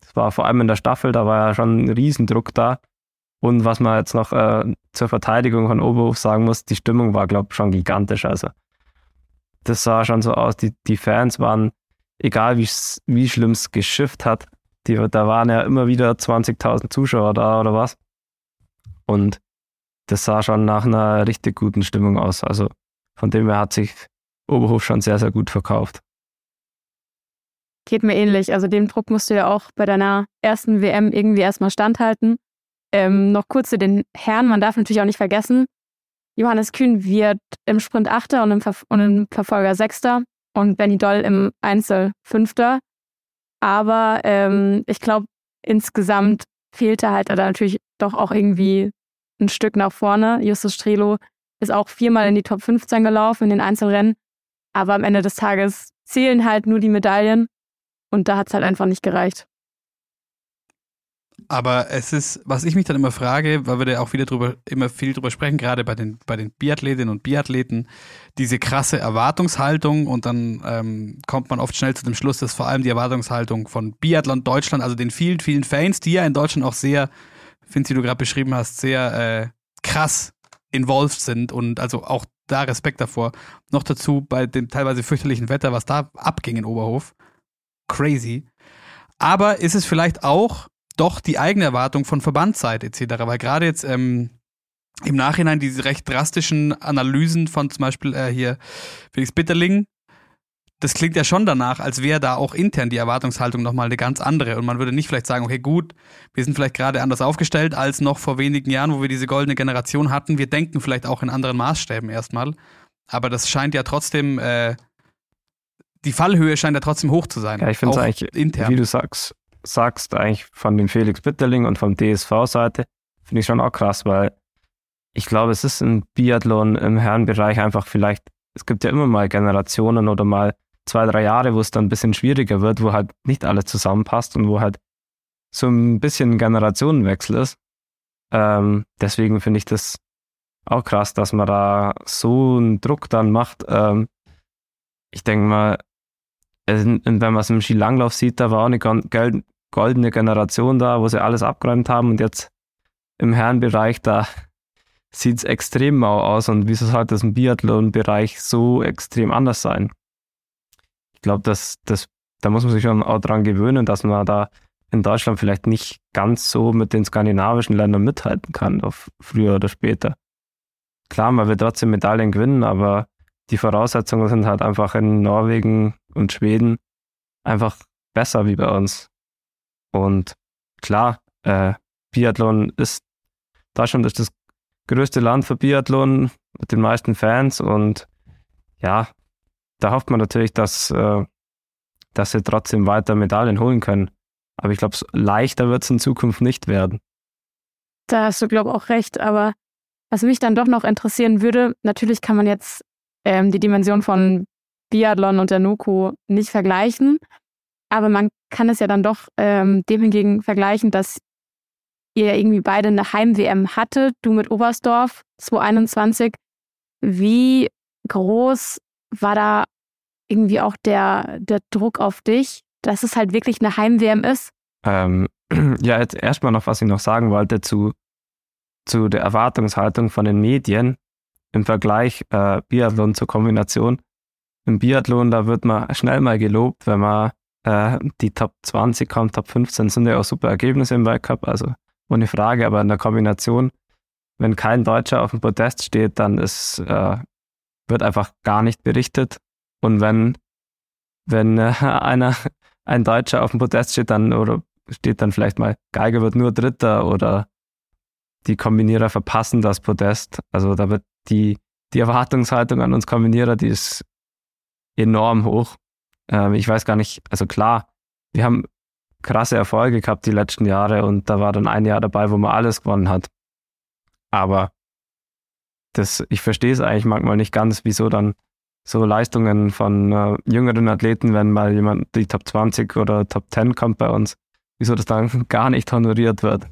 Speaker 2: Das war vor allem in der Staffel, da war ja schon ein Riesendruck da. Und was man jetzt noch äh, zur Verteidigung von Oberhof sagen muss, die Stimmung war, glaube ich, schon gigantisch. Also das sah schon so aus, die, die Fans waren, egal wie, wie schlimm es geschifft hat, die, da waren ja immer wieder 20.000 Zuschauer da oder was. Und das sah schon nach einer richtig guten Stimmung aus. Also von dem her hat sich Oberhof schon sehr, sehr gut verkauft.
Speaker 3: Geht mir ähnlich. Also dem Druck musst du ja auch bei deiner ersten WM irgendwie erstmal standhalten. Ähm, noch kurz zu den Herren. Man darf natürlich auch nicht vergessen, Johannes Kühn wird im Sprint Achter und im, Ver und im Verfolger Sechster und Benny Doll im Einzel Fünfter. Aber ähm, ich glaube, insgesamt fehlte halt da natürlich doch auch irgendwie ein Stück nach vorne. Justus Strelo ist auch viermal in die Top 15 gelaufen in den Einzelrennen. Aber am Ende des Tages zählen halt nur die Medaillen. Und da hat es halt einfach nicht gereicht.
Speaker 1: Aber es ist, was ich mich dann immer frage, weil wir da auch wieder drüber, immer viel drüber sprechen, gerade bei den, bei den Biathletinnen und Biathleten, diese krasse Erwartungshaltung und dann ähm, kommt man oft schnell zu dem Schluss, dass vor allem die Erwartungshaltung von Biathlon Deutschland, also den vielen, vielen Fans, die ja in Deutschland auch sehr, finde wie du gerade beschrieben hast, sehr äh, krass involved sind und also auch da Respekt davor. Noch dazu bei dem teilweise fürchterlichen Wetter, was da abging in Oberhof. Crazy. Aber ist es vielleicht auch doch die eigene Erwartung von Verbandseite etc. Weil gerade jetzt ähm, im Nachhinein diese recht drastischen Analysen von zum Beispiel äh, hier Felix Bitterling, das klingt ja schon danach, als wäre da auch intern die Erwartungshaltung nochmal eine ganz andere. Und man würde nicht vielleicht sagen, okay, gut, wir sind vielleicht gerade anders aufgestellt als noch vor wenigen Jahren, wo wir diese goldene Generation hatten. Wir denken vielleicht auch in anderen Maßstäben erstmal. Aber das scheint ja trotzdem, äh, die Fallhöhe scheint ja trotzdem hoch zu sein.
Speaker 2: Ja, ich finde es eigentlich, intern. wie du sagst, sagst, eigentlich von dem Felix Bitterling und vom DSV-Seite, finde ich schon auch krass, weil ich glaube, es ist ein Biathlon im Herrenbereich einfach vielleicht, es gibt ja immer mal Generationen oder mal zwei, drei Jahre, wo es dann ein bisschen schwieriger wird, wo halt nicht alles zusammenpasst und wo halt so ein bisschen Generationenwechsel ist. Ähm, deswegen finde ich das auch krass, dass man da so einen Druck dann macht. Ähm, ich denke mal, wenn man es im Skilanglauf sieht, da war auch eine goldene Generation da, wo sie alles abgeräumt haben und jetzt im Herrenbereich, da [LAUGHS] sieht es extrem mau aus und wieso sollte das im Biathlon-Bereich so extrem anders sein? Ich glaube, dass das, da muss man sich schon auch dran gewöhnen, dass man da in Deutschland vielleicht nicht ganz so mit den skandinavischen Ländern mithalten kann, auf früher oder später. Klar, man wird trotzdem Medaillen gewinnen, aber die Voraussetzungen sind halt einfach in Norwegen und Schweden einfach besser wie bei uns. Und klar, äh, Biathlon ist, Deutschland ist das größte Land für Biathlon mit den meisten Fans und ja, da hofft man natürlich, dass, äh, dass sie trotzdem weiter Medaillen holen können. Aber ich glaube, leichter wird es in Zukunft nicht werden.
Speaker 3: Da hast du, glaube ich, auch recht. Aber was mich dann doch noch interessieren würde, natürlich kann man jetzt ähm, die Dimension von Biathlon und der Nuku nicht vergleichen. Aber man kann es ja dann doch ähm, dem hingegen vergleichen, dass ihr irgendwie beide eine Heim-WM hattet, du mit Oberstdorf 2021. Wie groß war da irgendwie auch der, der Druck auf dich, dass es halt wirklich eine Heim-WM ist?
Speaker 2: Ähm, [CLEARS THROAT] ja, jetzt erstmal noch, was ich noch sagen wollte zu, zu der Erwartungshaltung von den Medien im Vergleich äh, Biathlon zur Kombination. Im Biathlon, da wird man schnell mal gelobt, wenn man äh, die Top 20 kommt, Top 15 sind ja auch super Ergebnisse im Weltcup, also ohne Frage, aber in der Kombination, wenn kein Deutscher auf dem Podest steht, dann ist, äh, wird einfach gar nicht berichtet. Und wenn, wenn äh, [LAUGHS] einer, ein Deutscher auf dem Podest steht, dann oder steht dann vielleicht mal, Geiger wird nur Dritter oder die Kombinierer verpassen das Podest. Also da wird die, die Erwartungshaltung an uns Kombinierer, die ist enorm hoch. Ähm, ich weiß gar nicht, also klar, wir haben krasse Erfolge gehabt die letzten Jahre und da war dann ein Jahr dabei, wo man alles gewonnen hat. Aber das, ich verstehe es eigentlich manchmal nicht ganz, wieso dann so Leistungen von äh, jüngeren Athleten, wenn mal jemand die Top 20 oder Top 10 kommt bei uns, wieso das dann [LAUGHS] gar nicht honoriert wird.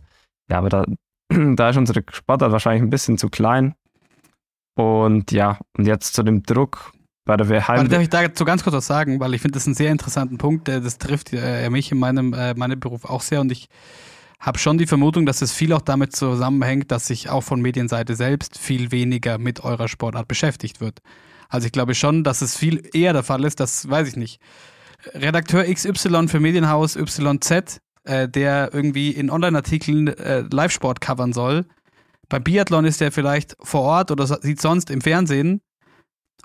Speaker 2: Ja, aber da, [CLEARS THROAT] da ist unsere Sportart wahrscheinlich ein bisschen zu klein. Und ja, und jetzt zu dem Druck bei der WM.
Speaker 1: Warte, darf ich dazu ganz kurz was sagen, weil ich finde das einen sehr interessanten Punkt. Das trifft äh, mich in meinem, äh, meinem Beruf auch sehr und ich habe schon die Vermutung, dass es viel auch damit zusammenhängt, dass sich auch von Medienseite selbst viel weniger mit eurer Sportart beschäftigt wird. Also ich glaube schon, dass es viel eher der Fall ist, dass, weiß ich nicht, Redakteur XY für Medienhaus YZ, äh, der irgendwie in Online-Artikeln äh, Live-Sport covern soll. Beim Biathlon ist der vielleicht vor Ort oder sieht sonst im Fernsehen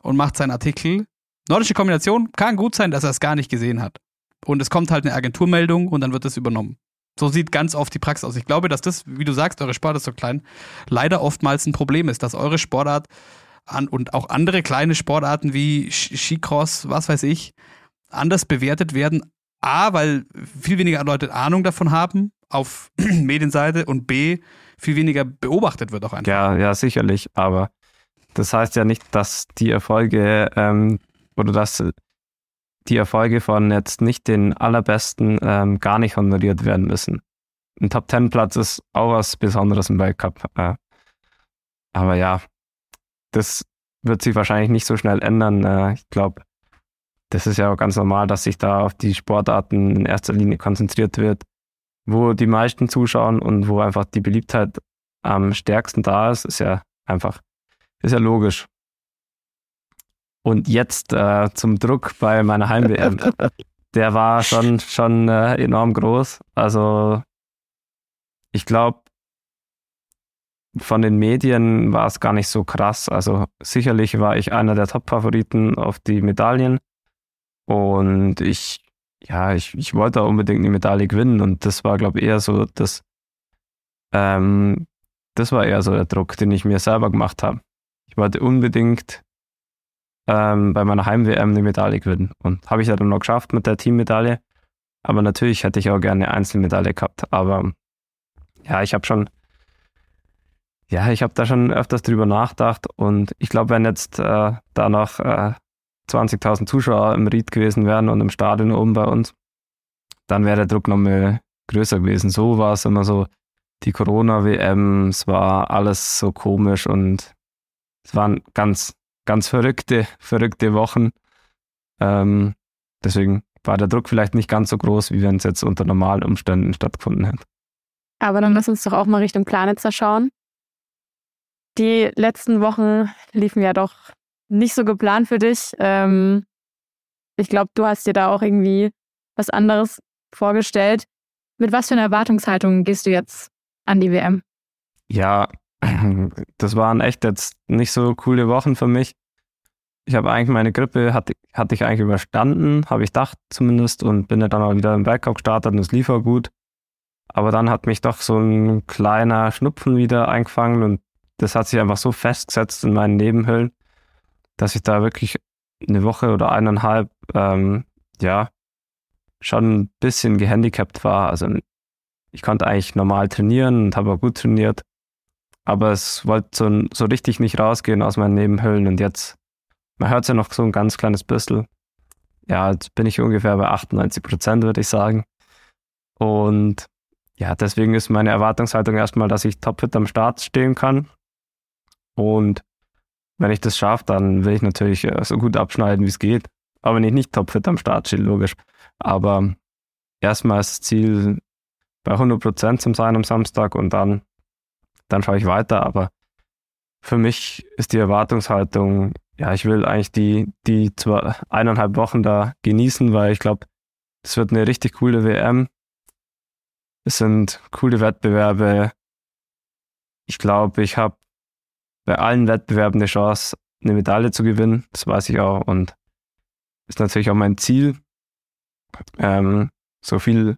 Speaker 1: und macht seinen Artikel. Nordische Kombination kann gut sein, dass er es gar nicht gesehen hat. Und es kommt halt eine Agenturmeldung und dann wird es übernommen. So sieht ganz oft die Praxis aus. Ich glaube, dass das, wie du sagst, eure Sportart ist so klein, leider oftmals ein Problem ist, dass eure Sportart an, und auch andere kleine Sportarten wie Skicross, was weiß ich, anders bewertet werden. A, weil viel weniger Leute Ahnung davon haben auf [CLEARS THROAT] Medienseite und B, viel weniger beobachtet wird auch einfach.
Speaker 2: Ja, ja, sicherlich. Aber das heißt ja nicht, dass die Erfolge ähm, oder dass die Erfolge von jetzt nicht den allerbesten ähm, gar nicht honoriert werden müssen. ein Top Ten Platz ist auch was Besonderes im Weltcup. Äh, aber ja, das wird sich wahrscheinlich nicht so schnell ändern. Äh, ich glaube, das ist ja auch ganz normal, dass sich da auf die Sportarten in erster Linie konzentriert wird, wo die meisten zuschauen und wo einfach die Beliebtheit am stärksten da ist, ist ja einfach, ist ja logisch. Und jetzt äh, zum Druck bei meiner Heim-WM. [LAUGHS] Der war schon, schon äh, enorm groß. Also ich glaube, von den Medien war es gar nicht so krass. Also sicherlich war ich einer der Top-Favoriten auf die Medaillen. Und ich, ja, ich, ich wollte unbedingt eine Medaille gewinnen. Und das war, glaube ich, eher so das, ähm, das war eher so der Druck, den ich mir selber gemacht habe. Ich wollte unbedingt ähm, bei meiner Heim-WM eine Medaille gewinnen. Und habe ich ja dann noch geschafft mit der Teammedaille. Aber natürlich hätte ich auch gerne eine Einzelmedaille gehabt. Aber ja, ich habe schon, ja, ich habe da schon öfters drüber nachgedacht. Und ich glaube, wenn jetzt äh, da noch äh, 20.000 Zuschauer im Ried gewesen wären und im Stadion oben bei uns, dann wäre der Druck noch mal größer gewesen. So war es immer so, die Corona-WM, es war alles so komisch und es waren ganz, ganz verrückte, verrückte Wochen. Ähm, deswegen war der Druck vielleicht nicht ganz so groß, wie wenn es jetzt unter normalen Umständen stattgefunden hätte.
Speaker 3: Aber dann lass uns doch auch mal Richtung Planitzer schauen. Die letzten Wochen liefen ja doch nicht so geplant für dich. Ähm, ich glaube, du hast dir da auch irgendwie was anderes vorgestellt. Mit was für einer Erwartungshaltung gehst du jetzt an die WM?
Speaker 2: Ja, [CLEARS THROAT] das waren echt jetzt nicht so coole Wochen für mich. Ich habe eigentlich meine Grippe, hatte, hatte ich eigentlich überstanden, habe ich gedacht zumindest, und bin ja dann auch wieder im Weltcup gestartet und es lief auch gut. Aber dann hat mich doch so ein kleiner Schnupfen wieder eingefangen und das hat sich einfach so festgesetzt in meinen Nebenhöhlen, dass ich da wirklich eine Woche oder eineinhalb, ähm, ja, schon ein bisschen gehandicapt war. Also ich konnte eigentlich normal trainieren und habe auch gut trainiert. Aber es wollte so, so richtig nicht rausgehen aus meinen Nebenhöhlen und jetzt, man hört ja noch so ein ganz kleines bisschen. Ja, jetzt bin ich ungefähr bei 98 Prozent, würde ich sagen. Und ja, deswegen ist meine Erwartungshaltung erstmal, dass ich topfit am Start stehen kann. Und wenn ich das schaffe, dann will ich natürlich äh, so gut abschneiden, wie es geht. Aber wenn ich nicht topfit am Start stehe, logisch. Aber erstmal ist das Ziel, bei 100 Prozent zum sein am Samstag und dann, dann schaue ich weiter. Aber für mich ist die Erwartungshaltung, ja, ich will eigentlich die, die zwei, eineinhalb Wochen da genießen, weil ich glaube, es wird eine richtig coole WM. Es sind coole Wettbewerbe. Ich glaube, ich habe bei allen Wettbewerben eine Chance, eine Medaille zu gewinnen. Das weiß ich auch und ist natürlich auch mein Ziel, ähm, so viel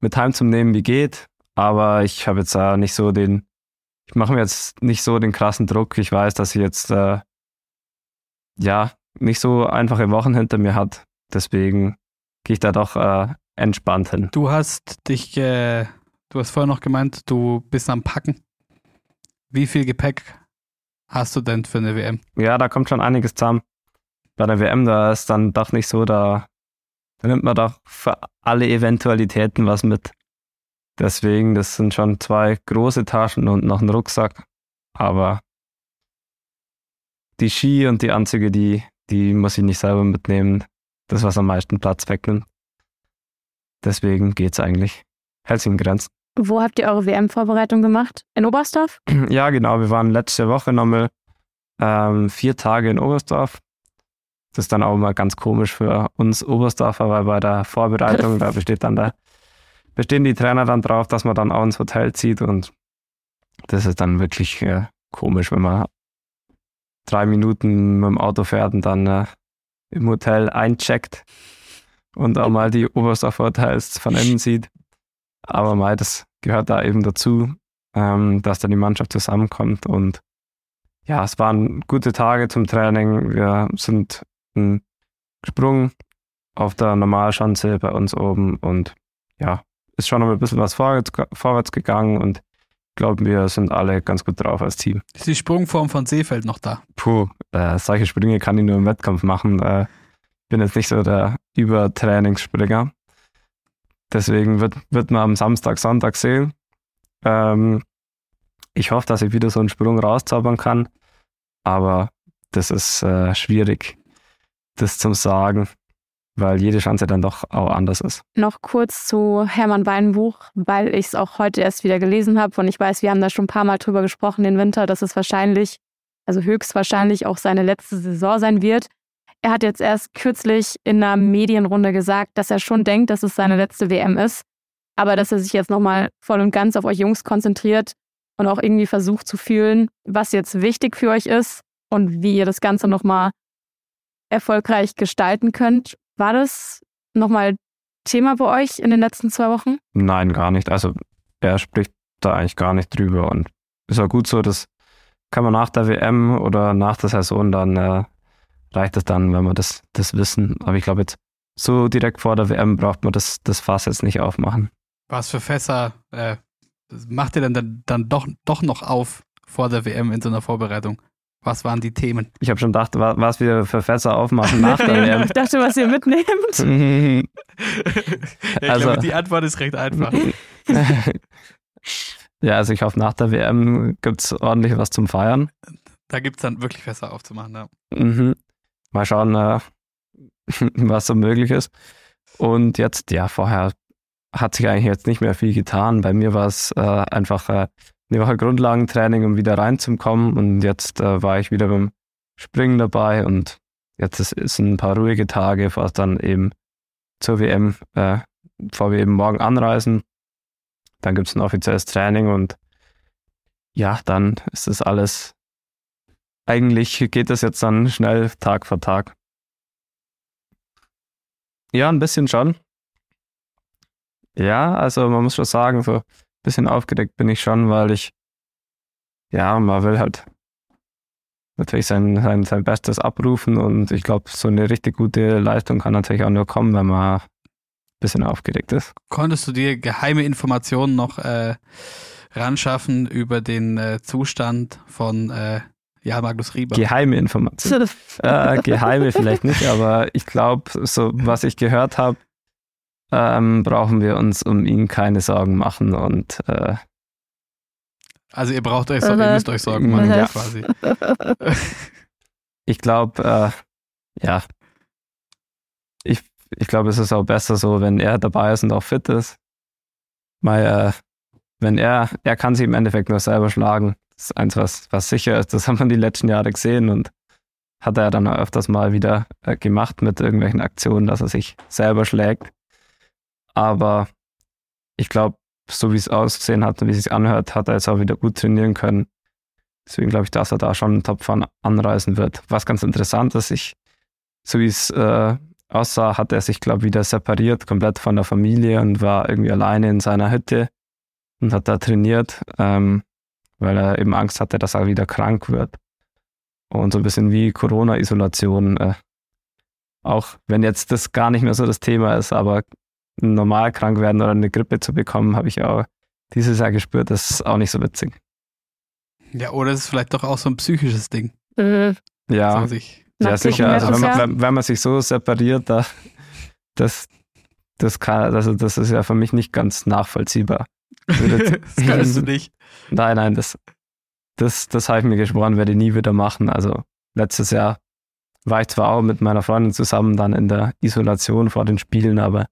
Speaker 2: mit heimzunehmen wie geht. Aber ich habe jetzt äh, nicht so den, ich mache mir jetzt nicht so den krassen Druck. Ich weiß, dass ich jetzt äh, ja nicht so einfache Wochen hinter mir hat. Deswegen gehe ich da doch äh, entspannt hin.
Speaker 1: Du hast dich, äh, du hast vorher noch gemeint, du bist am Packen. Wie viel Gepäck hast du denn für eine WM?
Speaker 2: Ja, da kommt schon einiges zusammen. Bei der WM, da ist dann doch nicht so, da, da nimmt man doch für alle Eventualitäten was mit. Deswegen, das sind schon zwei große Taschen und noch ein Rucksack. Aber die Ski und die Anzüge, die, die muss ich nicht selber mitnehmen. Das, was am meisten Platz wegnimmt. Deswegen geht's eigentlich. Hält in Grenzen.
Speaker 3: Wo habt ihr eure WM-Vorbereitung gemacht? In Oberstdorf? [CLEARS THROAT]
Speaker 2: Ja, genau. Wir waren letzte Woche nochmal ähm, vier Tage in Oberstdorf. Das ist dann auch mal ganz komisch für uns Oberstdorfer, weil bei der Vorbereitung, [LAUGHS] da besteht dann der, bestehen die Trainer dann drauf, dass man dann auch ins Hotel zieht und das ist dann wirklich äh, komisch, wenn man drei Minuten mit dem Auto fährt und dann äh, im Hotel eincheckt und auch mal die Oberstdorfer Hotels von innen [LAUGHS] sieht. Aber mal, das gehört da eben dazu, ähm, dass da die Mannschaft zusammenkommt und ja, es waren gute Tage zum Training. Wir sind gesprungen auf der Normalschanze bei uns oben und ja, ist schon noch ein bisschen was vorwärts, vorwärts gegangen und ich glaube, wir sind alle ganz gut drauf als Team.
Speaker 1: Ist die Sprungform von Seefeld noch da?
Speaker 2: Puh, äh, solche Sprünge kann ich nur im Wettkampf machen. Äh, bin jetzt nicht so der Übertrainingsspringer. Deswegen wird, wird man am Samstag, Sonntag sehen. Ähm, ich hoffe, dass ich wieder so einen Sprung rauszaubern kann. Aber das ist äh, schwierig, das zu sagen, weil jede Chance dann doch auch anders ist.
Speaker 3: Noch kurz zu Hermann Weinbuch, weil ich es auch heute erst wieder gelesen habe und ich weiß, wir haben da schon ein paar Mal drüber gesprochen den Winter, dass es wahrscheinlich, also höchstwahrscheinlich auch seine letzte Saison sein wird. Er hat jetzt erst kürzlich in einer Medienrunde gesagt, dass er schon denkt, dass es seine letzte WM ist, aber dass er sich jetzt nochmal voll und ganz auf euch Jungs konzentriert und auch irgendwie versucht zu fühlen, was jetzt wichtig für euch ist und wie ihr das Ganze nochmal erfolgreich gestalten könnt. War das nochmal Thema bei euch in den letzten zwei Wochen?
Speaker 2: Nein, gar nicht. Also er spricht da eigentlich gar nicht drüber und ist auch gut so, das kann man nach der WM oder nach der Saison dann äh, reicht es dann, wenn wir das, das wissen. Aber ich glaube jetzt, so direkt vor der WM braucht man das, das Fass jetzt nicht aufmachen.
Speaker 1: Was für Fässer äh, macht ihr denn dann, dann doch, doch noch auf vor der WM in so einer Vorbereitung? Was waren die Themen?
Speaker 2: Ich habe schon gedacht, was wir für Fässer aufmachen nach der WM. [LAUGHS]
Speaker 3: ich dachte, was ihr mitnehmt.
Speaker 1: ja, also, glaube, die Antwort ist recht einfach. [LAUGHS]
Speaker 2: ja, also ich hoffe, nach der WM gibt es ordentlich was zum Feiern.
Speaker 1: Da gibt es dann wirklich Fässer aufzumachen, ja.
Speaker 2: Mhm. Mal schauen, äh, [LAUGHS] was so möglich ist. Und jetzt, ja, vorher hat sich eigentlich jetzt nicht mehr viel getan. Bei mir war es äh, einfach äh, eine Woche Grundlagentraining, um wieder reinzukommen. Und jetzt äh, war ich wieder beim Springen dabei und jetzt ist, ist ein paar ruhige Tage, es dann eben zur WM, äh, bevor wir eben morgen anreisen. Dann gibt es ein offizielles Training und ja, dann ist das alles eigentlich geht das jetzt dann schnell Tag für Tag. Ja, ein bisschen schon. Ja, also man muss schon sagen, so ein bisschen aufgedeckt bin ich schon, weil ich, ja, man will halt natürlich sein, sein, sein Bestes abrufen und ich glaube, so eine richtig gute Leistung kann natürlich auch nur kommen, wenn man ein bisschen aufgedeckt ist.
Speaker 1: Konntest du dir geheime Informationen noch äh, ranschaffen über den äh, Zustand von äh, ja, Magnus Rieber.
Speaker 2: Geheime Informationen. äh, geheime vielleicht nicht, [LAUGHS] aber ich glaube, so was ich gehört habe, ähm, brauchen wir uns um ihn keine Sorgen machen und äh,
Speaker 1: also ihr braucht euch Sorgen, ihr müsst euch Sorgen machen, ja. quasi.
Speaker 2: ich glaube, äh, ja, ich, ich glaube, es ist auch besser so, wenn er dabei ist und auch fit ist. Weil, äh, wenn er, er kann sich im Endeffekt nur selber schlagen. Das ist eins, was, was sicher ist. Das haben wir die letzten Jahre gesehen und hat er dann öfters mal wieder äh, gemacht mit irgendwelchen Aktionen, dass er sich selber schlägt. Aber ich glaube, so wie es ausgesehen hat und wie es sich anhört, hat er jetzt auch wieder gut trainieren können. Deswegen glaube ich, dass er da schon einen Topfahren anreisen wird. Was ganz interessant ist, ich, so wie es äh, aussah, hat er sich, glaube ich, wieder separiert, komplett von der Familie und war irgendwie alleine in seiner Hütte und hat da trainiert. Ähm, weil er eben Angst hatte, dass er wieder krank wird. Und so ein bisschen wie Corona-Isolation. Äh, auch wenn jetzt das gar nicht mehr so das Thema ist, aber normal krank werden oder eine Grippe zu bekommen, habe ich auch dieses Jahr gespürt, das ist auch nicht so witzig.
Speaker 1: Ja, oder es ist vielleicht doch auch so ein psychisches Ding.
Speaker 2: Mhm. Ja, ja sicher. Also wenn man, wenn man sich so separiert, da, das, das, kann, also das ist ja für mich nicht ganz nachvollziehbar.
Speaker 1: Das [LAUGHS] [LAUGHS] kannst du nicht.
Speaker 2: Nein, nein, das, das, das habe ich mir geschworen, werde ich nie wieder machen. Also letztes Jahr war ich zwar auch mit meiner Freundin zusammen dann in der Isolation vor den Spielen, aber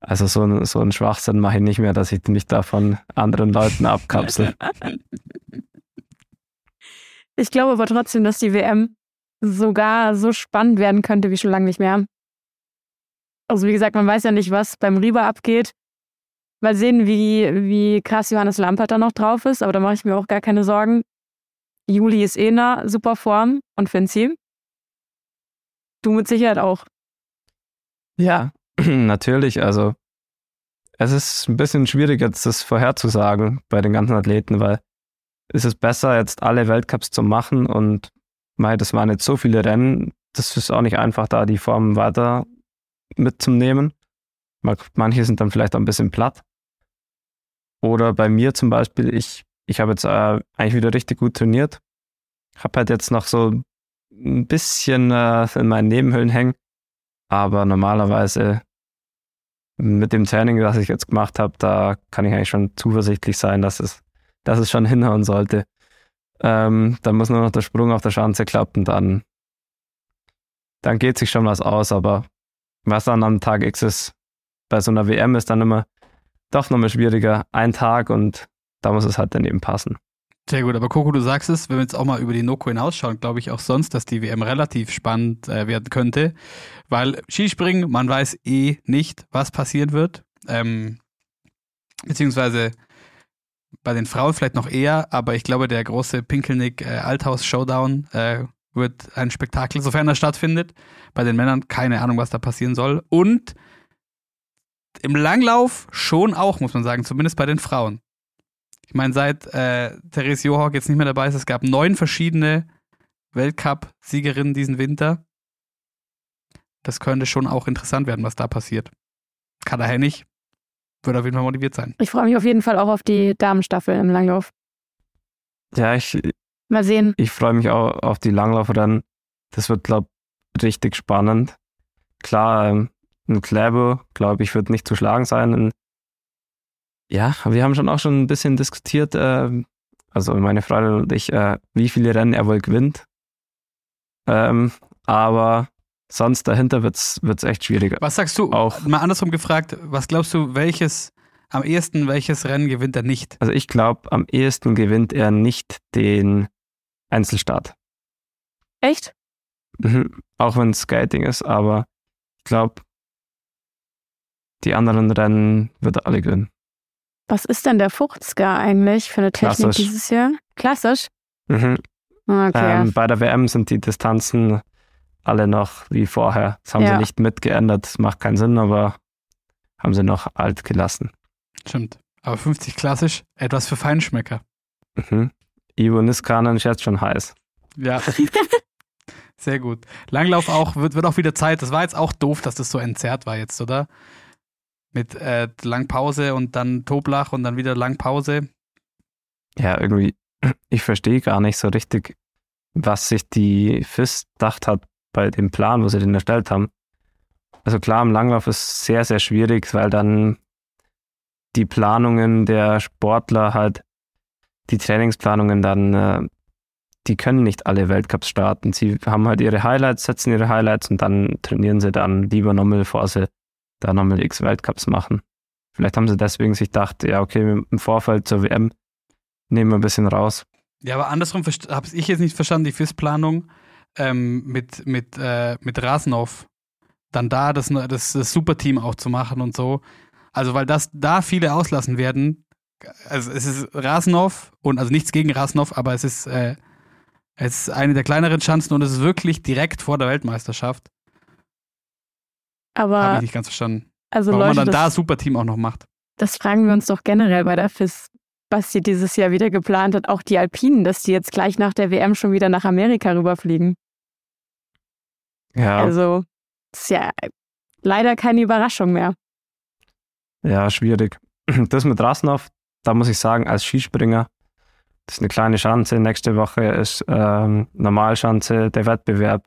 Speaker 2: also so, ein, so einen Schwachsinn mache ich nicht mehr, dass ich mich da von anderen Leuten abkapsel. [LAUGHS]
Speaker 3: Ich glaube aber trotzdem, dass die WM sogar so spannend werden könnte wie schon lange nicht mehr. Also wie gesagt, man weiß ja nicht, was beim Rieber abgeht. Mal sehen, wie, wie krass Johannes Lampert da noch drauf ist, aber da mache ich mir auch gar keine Sorgen. Juli ist eh in einer super Form und Finzi. Du mit Sicherheit auch.
Speaker 2: Ja, [CLEARS THROAT] natürlich. Also es ist ein bisschen schwierig jetzt das vorherzusagen bei den ganzen Athleten, weil es ist besser, jetzt alle Weltcups zu machen und mei, das waren jetzt so viele Rennen, das ist auch nicht einfach, da die Formen weiter mitzunehmen. Manche sind dann vielleicht auch ein bisschen platt. Oder bei mir zum Beispiel, ich, ich habe jetzt äh, eigentlich wieder richtig gut trainiert. Habe halt jetzt noch so ein bisschen äh, in meinen Nebenhöhlen hängen. Aber normalerweise mit dem Training, das ich jetzt gemacht habe, da kann ich eigentlich schon zuversichtlich sein, dass es, dass es schon hinhauen sollte. Ähm, dann muss nur noch der Sprung auf der Schanze klappen, dann, dann geht sich schon was aus, aber was dann am Tag X ist, bei so einer WM ist dann immer doch nochmal schwieriger. Ein Tag und da muss es halt dann eben passen.
Speaker 1: Sehr gut, aber Coco, du sagst es, wenn wir jetzt auch mal über die Noko hinausschauen, glaube ich auch sonst, dass die WM relativ spannend äh, werden könnte, weil Skispringen, man weiß eh nicht, was passieren wird, ähm, beziehungsweise bei den Frauen vielleicht noch eher, aber ich glaube, der große Pinkelnick äh, Althaus Showdown äh, wird ein Spektakel, sofern er stattfindet. Bei den Männern keine Ahnung, was da passieren soll. Und im Langlauf schon auch, muss man sagen, zumindest bei den Frauen. Ich meine, seit äh, Therese Johawk jetzt nicht mehr dabei ist, es gab neun verschiedene Weltcup-Siegerinnen diesen Winter. Das könnte schon auch interessant werden, was da passiert. Kada Hennig wird auf jeden Fall motiviert sein.
Speaker 3: Ich freue mich auf jeden Fall auch auf die Damenstaffel im Langlauf.
Speaker 2: Ja, ich,
Speaker 3: Mal sehen.
Speaker 2: ich freue mich auch auf die Langlaufrennen. Das wird, glaube ich, richtig spannend. Klar, ähm, ein Kläbo, glaube ich, wird nicht zu schlagen sein. Ein ja, wir haben schon auch schon ein bisschen diskutiert, ähm, also meine Freundin und ich, äh, wie viele Rennen er wohl gewinnt. Ähm, aber sonst dahinter wird es echt schwieriger.
Speaker 1: Was sagst du?
Speaker 2: Auch-
Speaker 1: Mal andersrum gefragt, was glaubst du, welches am ehesten, welches Rennen gewinnt er nicht?
Speaker 2: Also ich glaube, am ehesten gewinnt er nicht den Einzelstart.
Speaker 3: Echt?
Speaker 2: Mhm. Auch wenn es Skating ist, aber ich glaube, die anderen Rennen wird er alle gewinnen.
Speaker 3: Was ist denn der 50er eigentlich für eine Technik
Speaker 2: Klassisch.
Speaker 3: dieses Jahr? Klassisch?
Speaker 2: Mhm.
Speaker 3: Okay.
Speaker 2: Ähm, bei der WM sind die Distanzen alle noch wie vorher. Das haben
Speaker 3: Ja.
Speaker 2: sie nicht mitgeändert. Das macht keinen Sinn, aber haben sie noch alt gelassen.
Speaker 1: Stimmt. Aber 50 klassisch, etwas für Feinschmecker.
Speaker 2: Mhm. Ivo Niskanen ist jetzt schon heiß.
Speaker 1: Ja. [LAUGHS] Sehr gut. Langlauf auch, wird, wird auch wieder Zeit. Das war jetzt auch doof, dass das so entzerrt war jetzt, oder? Mit äh, Langpause und dann Toblach und dann wieder Langpause.
Speaker 2: Ja, irgendwie, ich verstehe gar nicht so richtig, was sich die FIS gedacht hat bei dem Plan, wo sie den erstellt haben. Also klar, im Langlauf ist sehr, sehr schwierig, weil dann die Planungen der Sportler halt, die Trainingsplanungen dann, äh, die können nicht alle Weltcups starten. Sie haben halt ihre Highlights, setzen ihre Highlights und dann trainieren sie dann lieber bevor sie da nochmal x Weltcups machen. Vielleicht haben sie deswegen sich gedacht, ja, okay, im Vorfeld zur WM nehmen wir ein bisschen raus.
Speaker 1: Ja, aber andersrum habe ich jetzt nicht verstanden, die FIS-Planung ähm, mit, mit, äh, mit Rasenhoff. Dann da das, das, das Superteam auch zu machen und so. Also, weil das da viele auslassen werden. Also, es ist Rasenhoff und also nichts gegen Rasenhoff, aber es ist, äh, es ist eine der kleineren Chancen und es ist wirklich direkt vor der Weltmeisterschaft. Habe
Speaker 3: Aber
Speaker 1: ich nicht ganz verstanden.
Speaker 3: also
Speaker 1: Warum
Speaker 3: Leute,
Speaker 1: man dann da
Speaker 3: das,
Speaker 1: Superteam auch noch macht.
Speaker 3: das fragen wir uns doch generell bei der FIS, was sie dieses Jahr wieder geplant hat. Auch die Alpinen, dass die jetzt gleich nach der WM schon wieder nach Amerika rüberfliegen.
Speaker 2: Ja,
Speaker 3: Also ist ja leider keine Überraschung mehr.
Speaker 2: ja, schwierig. [CLEARS THROAT] Das mit Rasnov, da muss ich sagen, als Skispringer, das ist eine kleine Schanze. Nächste Woche ist ähm, Normalschanze, der Wettbewerb.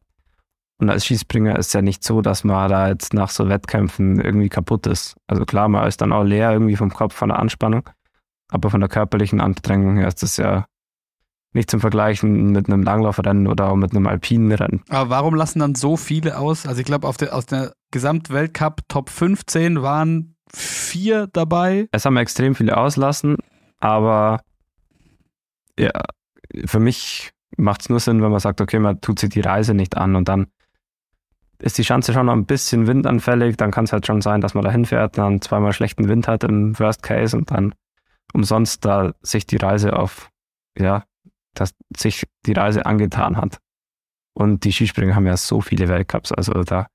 Speaker 2: Und als Skispringer ist es ja nicht so, dass man da jetzt nach so Wettkämpfen irgendwie kaputt ist. Also klar, man ist dann auch leer irgendwie vom Kopf, von der Anspannung. Aber von der körperlichen Anstrengung her ist das ja nicht zum Vergleichen mit einem Langlaufrennen oder auch mit einem alpinen Rennen.
Speaker 1: Aber warum lassen dann so viele aus? Also ich glaube, aus der Gesamtweltcup Top 15 waren vier dabei.
Speaker 2: Es haben extrem viele auslassen, aber ja, für mich macht es nur Sinn, wenn man sagt, okay, man tut sich die Reise nicht an und dann ist die Schanze schon noch ein bisschen windanfällig, dann kann es halt schon sein, dass man da hinfährt, dann zweimal schlechten Wind hat im Worst Case und dann umsonst da sich die Reise auf, ja, dass sich die Reise angetan hat. Und die Skispringer haben ja so viele Weltcups, also da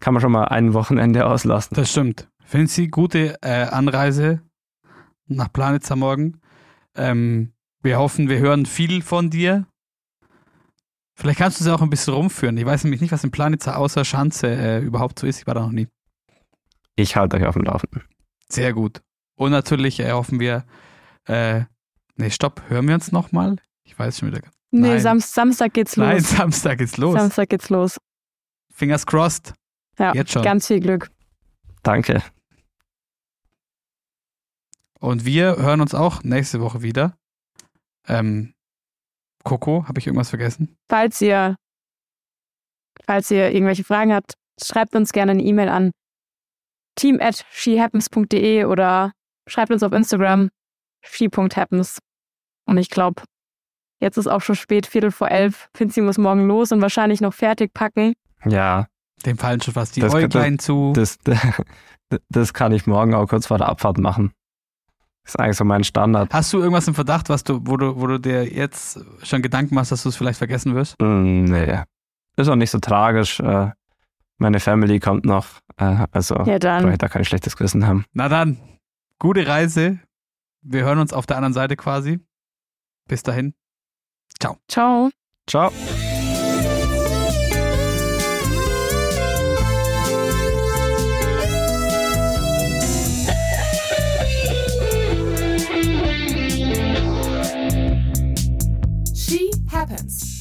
Speaker 2: kann man schon mal ein Wochenende auslassen.
Speaker 1: Das stimmt. Finden Sie gute äh, Anreise nach Planitzer morgen. Ähm, wir hoffen, wir hören viel von dir. Vielleicht kannst du sie auch ein bisschen rumführen. Ich weiß nämlich nicht, was in Planitzer außer Schanze äh, überhaupt so ist. Ich war da noch nie.
Speaker 2: Ich halte euch auf dem Laufenden.
Speaker 1: Sehr gut. Und natürlich äh, hoffen wir, äh, nee, stopp, hören wir uns nochmal? Ich weiß schon wieder.
Speaker 3: Nee,
Speaker 1: Nein.
Speaker 3: Sam Samstag geht's los.
Speaker 1: Nein, Samstag geht's los.
Speaker 3: Samstag geht's los.
Speaker 1: Fingers crossed.
Speaker 3: Ja,
Speaker 1: Jetzt schon.
Speaker 3: ganz viel Glück.
Speaker 2: Danke.
Speaker 1: Und wir hören uns auch nächste Woche wieder. Ähm, Coco, habe ich irgendwas vergessen?
Speaker 3: Falls ihr, falls ihr irgendwelche Fragen habt, schreibt uns gerne eine E-Mail an team at shehappens.de oder schreibt uns auf Instagram she.happens. Und ich glaube, jetzt ist auch schon spät, Viertel vor elf. Finzi muss morgen los und wahrscheinlich noch fertig packen.
Speaker 2: Ja,
Speaker 1: Dem fallen schon fast die
Speaker 2: Das-
Speaker 1: Äuglein zu.
Speaker 2: das, [LAUGHS] das kann ich morgen auch kurz vor der Abfahrt machen. Das ist eigentlich so mein Standard.
Speaker 1: Hast du irgendwas im Verdacht, was du, wo du, wo du dir jetzt schon Gedanken machst, dass du es vielleicht vergessen wirst?
Speaker 2: Mm, nee, ist auch nicht so tragisch. Äh, Meine Family kommt noch, äh, also
Speaker 3: Ja,
Speaker 2: brauche
Speaker 3: dann.
Speaker 2: ich da kein schlechtes Gewissen haben.
Speaker 1: Na dann, gute Reise. Wir hören uns auf der anderen Seite quasi. Bis dahin.
Speaker 3: Ciao.
Speaker 2: Ciao. happens.